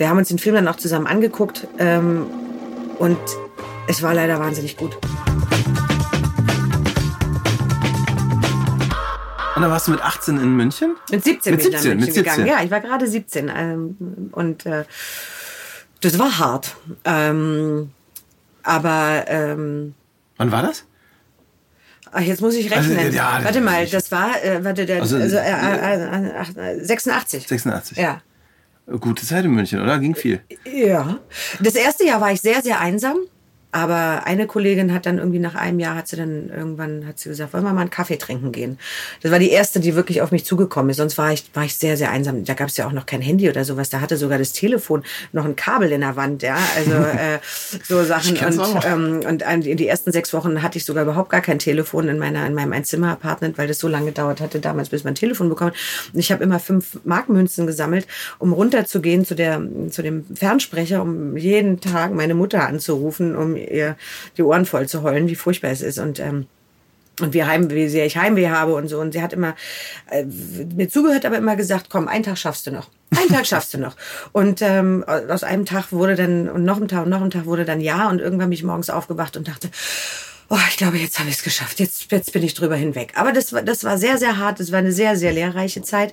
wir haben uns den Film dann auch zusammen angeguckt ähm, und es war leider wahnsinnig gut. Und dann warst du mit 18 in München? Mit 17 Mit bin ich nach 17, München mit 17. gegangen. Ja, ich war gerade 17 ähm, und äh, das war hart. Ähm, aber ähm, Wann war das? ach, jetzt muss ich rechnen. Also, ja, warte mal, das war, äh, warte, der, Also, also, äh, äh, äh, 86. 86. Ja. Gute Zeit in München, oder? Ging viel. Ja. Das erste Jahr war ich sehr, sehr einsam. Aber eine Kollegin hat dann irgendwie nach einem Jahr hat sie dann irgendwann hat sie gesagt, wollen wir mal einen Kaffee trinken gehen. Das war die erste, die wirklich auf mich zugekommen ist. Sonst war ich war ich sehr sehr einsam. Da gab es ja auch noch kein Handy oder sowas. Da hatte sogar das Telefon noch ein Kabel in der Wand. Ja, also äh, so Sachen und ähm, und in die ersten sechs Wochen hatte ich sogar überhaupt gar kein Telefon in meiner in meinem Einzimmer-Apartment, weil das so lange gedauert hatte damals, bis man ein Telefon bekommt. Und ich habe immer fünf Markmünzen gesammelt, um runterzugehen zu der zu dem Fernsprecher, um jeden Tag meine Mutter anzurufen, um ihr die Ohren voll zu heulen, wie furchtbar es ist und ähm, und wie, heim, wie sehr ich Heimweh habe und so. Und sie hat immer äh, mir zugehört, aber immer gesagt, komm, einen Tag schaffst du noch. Einen Tag schaffst du noch. Und ähm, aus einem Tag wurde dann, und noch ein Tag und noch ein Tag wurde dann ja. Und irgendwann bin ich morgens aufgewacht und dachte, oh, ich glaube, jetzt habe ich es geschafft. Jetzt, jetzt bin ich drüber hinweg. Aber das war, das war sehr, sehr hart. Das war eine sehr, sehr lehrreiche Zeit,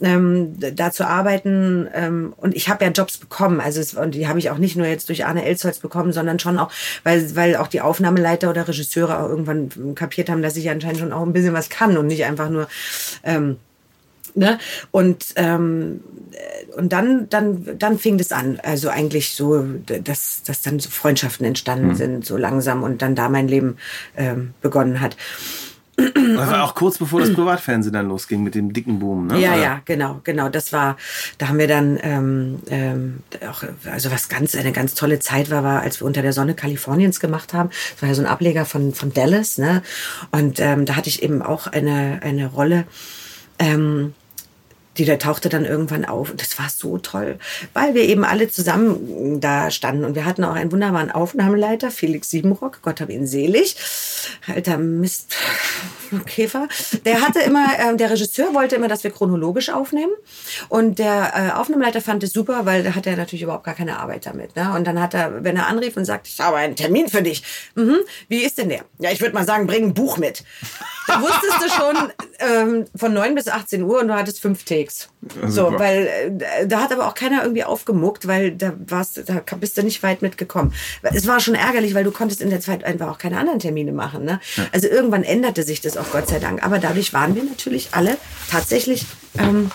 ähm, da zu arbeiten. Ähm, und ich habe ja Jobs bekommen. Also es, und die habe ich auch nicht nur jetzt durch Arne Elsholz bekommen, sondern schon auch, weil, weil auch die Aufnahmeleiter oder Regisseure auch irgendwann kapiert haben, dass ich anscheinend schon auch ein bisschen was kann und nicht einfach nur ähm, Ne? Und, ähm, äh, und dann, dann, dann fing das an. Also eigentlich so, dass, dass dann so Freundschaften entstanden sind, so langsam und dann da mein Leben ähm, begonnen hat. Das war auch kurz bevor das Privatfernsehen dann losging mit dem dicken Boom, ne? Ja, Oder? ja, genau, genau. Das war, da haben wir dann ähm, ähm, auch, also was ganz, eine ganz tolle Zeit war, war, als wir unter der Sonne Kaliforniens gemacht haben. Das war ja so ein Ableger von, von Dallas, ne? Und ähm, da hatte ich eben auch eine, eine Rolle. Ähm, die da tauchte dann irgendwann auf. Und das war so toll, weil wir eben alle zusammen da standen. Und wir hatten auch einen wunderbaren Aufnahmeleiter, Felix Siebenrock, Gott hab ihn selig. Alter Mist, Käfer. Der hatte immer, äh, der Regisseur wollte immer, dass wir chronologisch aufnehmen. Und der äh, Aufnahmeleiter fand es super, weil da hat er natürlich überhaupt gar keine Arbeit damit. Ne? Und dann hat er, wenn er anrief und sagt, ich habe einen Termin für dich. Mhm. Wie ist denn der? Ja, ich würde mal sagen, bring ein Buch mit. Wusstest du schon ähm, von 9 bis 18 Uhr und du hattest fünf Takes. So, super. weil äh, da hat aber auch keiner irgendwie aufgemuckt, weil da warst, da bist du nicht weit mitgekommen. Es war schon ärgerlich, weil du konntest in der Zeit einfach auch keine anderen Termine machen. Ne? Also irgendwann änderte sich das auch Gott sei Dank. Aber dadurch waren wir natürlich alle tatsächlich ähm,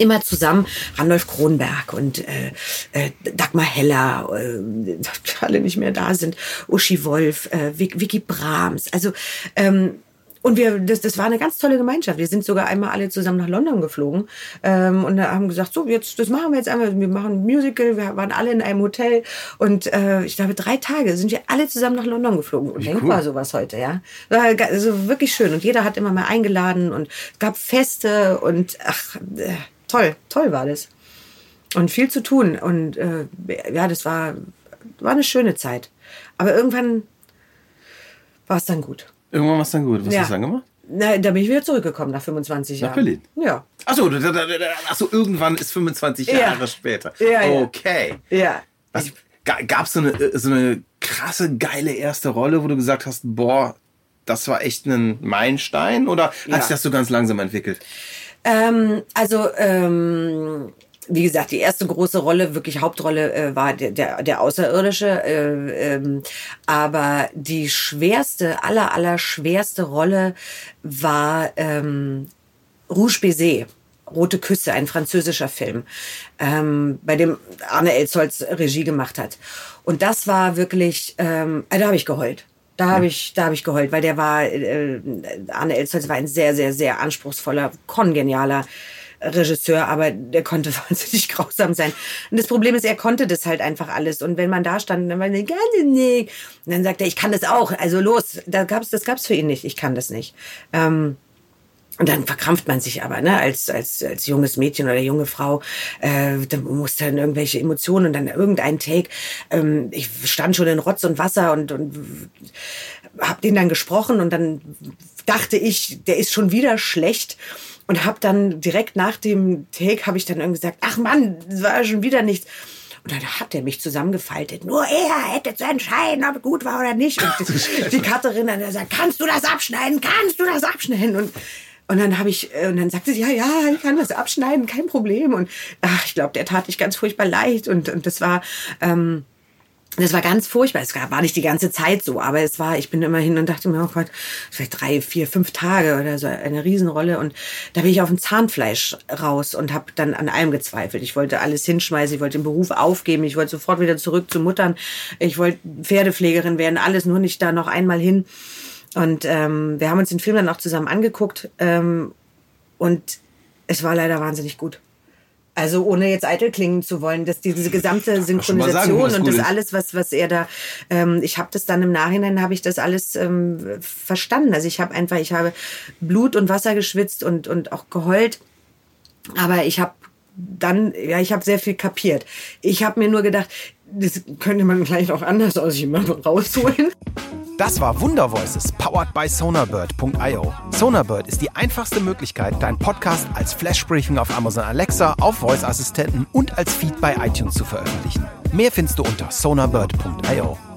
immer zusammen. Randolph Kronberg und äh, äh, Dagmar Heller, äh, die alle nicht mehr da sind, Uschi Wolf, äh, Vic- Vicky Brahms. Also ähm, und wir, das, das war eine ganz tolle Gemeinschaft. Wir sind sogar einmal alle zusammen nach London geflogen ähm, und haben gesagt, so jetzt, das machen wir jetzt einmal. Wir machen ein Musical. Wir waren alle in einem Hotel und äh, ich glaube drei Tage sind wir alle zusammen nach London geflogen. Undenkbar cool. sowas heute, ja. War also wirklich schön und jeder hat immer mal eingeladen und es gab Feste und ach äh, toll, toll war das und viel zu tun und äh, ja, das war war eine schöne Zeit. Aber irgendwann war es dann gut. Irgendwann war es dann gut. Was Ja. hast du dann gemacht? Na, da bin ich wieder zurückgekommen nach 25 Nach Jahren. Berlin? Ja. Achso, achso, irgendwann ist 25 Ja. Jahre später. Ja. Okay. Ja. Was, Gab es so eine, äh, so eine krasse, geile erste Rolle, wo du gesagt hast, boah, das war echt ein Meilenstein? Oder hat sich das so ganz langsam entwickelt? Ähm, also, ähm, wie gesagt, die erste große Rolle, wirklich Hauptrolle, äh, war der, der, der Außerirdische. Äh, ähm, aber die schwerste, aller, aller schwerste Rolle war ähm, Rouge Baiser. Rote Küsse, ein französischer Film, ähm, bei dem Arne Elsholz Regie gemacht hat. Und das war wirklich, ähm, äh, da habe ich geheult. Da habe ich, da habe ich geheult, weil der war, äh, Arne Elsholz war ein sehr, sehr, sehr anspruchsvoller, kongenialer Regisseur, aber der konnte wahnsinnig grausam sein. Und das Problem ist, er konnte das halt einfach alles. Und wenn man da stand, dann war er, ich nicht. Und dann sagt er, ich kann das auch. Also los, da gab's, das gab's für ihn nicht. Ich kann das nicht. Ähm, und dann verkrampft man sich aber, ne, als, als, als junges Mädchen oder junge Frau, äh, dann muss dann irgendwelche Emotionen und dann irgendein Take. Ähm, ich stand schon in Rotz und Wasser und, und habe den dann gesprochen und dann dachte ich, der ist schon wieder schlecht und habe dann direkt nach dem Take habe ich dann irgendwie gesagt, ach Mann, das war schon wieder nichts. Und dann hat er mich zusammengefaltet. Nur er hätte zu entscheiden, ob es gut war oder nicht. Und die, die Cutterin dann sagt, kannst du das abschneiden? Kannst du das abschneiden? Und und dann habe ich, äh, und dann sagte sie, ja, ja, ich kann das abschneiden, kein Problem. Und ach, ich glaube, der tat ich ganz furchtbar leid. Und, und das war, ähm, das war ganz furchtbar. Es war nicht die ganze Zeit so, aber es war, ich bin immer hin und dachte mir, oh Gott, vielleicht drei, vier, fünf Tage oder so, eine Riesenrolle. Und da bin ich auf dem Zahnfleisch raus und habe dann an allem gezweifelt. Ich wollte alles hinschmeißen, ich wollte den Beruf aufgeben, ich wollte sofort wieder zurück zu Muttern, ich wollte Pferdepflegerin werden, alles nur nicht da noch einmal hin. Und ähm, wir haben uns den Film dann auch zusammen angeguckt ähm, und es war leider wahnsinnig gut. Also ohne jetzt eitel klingen zu wollen, dass diese gesamte Synchronisation sagen, und das alles, was was er da, ähm, ich habe das dann im Nachhinein habe ich das alles ähm, verstanden. Also ich habe einfach, ich habe Blut und Wasser geschwitzt und und auch geheult, aber ich habe dann, ja, ich habe sehr viel kapiert. Ich habe mir nur gedacht, das könnte man vielleicht auch anders aus jemandem rausholen. Das war Wundervoices, powered by Sonarbird.io. Sonarbird ist die einfachste Möglichkeit, deinen Podcast als Flashbriefing auf Amazon Alexa, auf Voice-Assistenten und als Feed bei iTunes zu veröffentlichen. Mehr findest du unter sonarbird.io.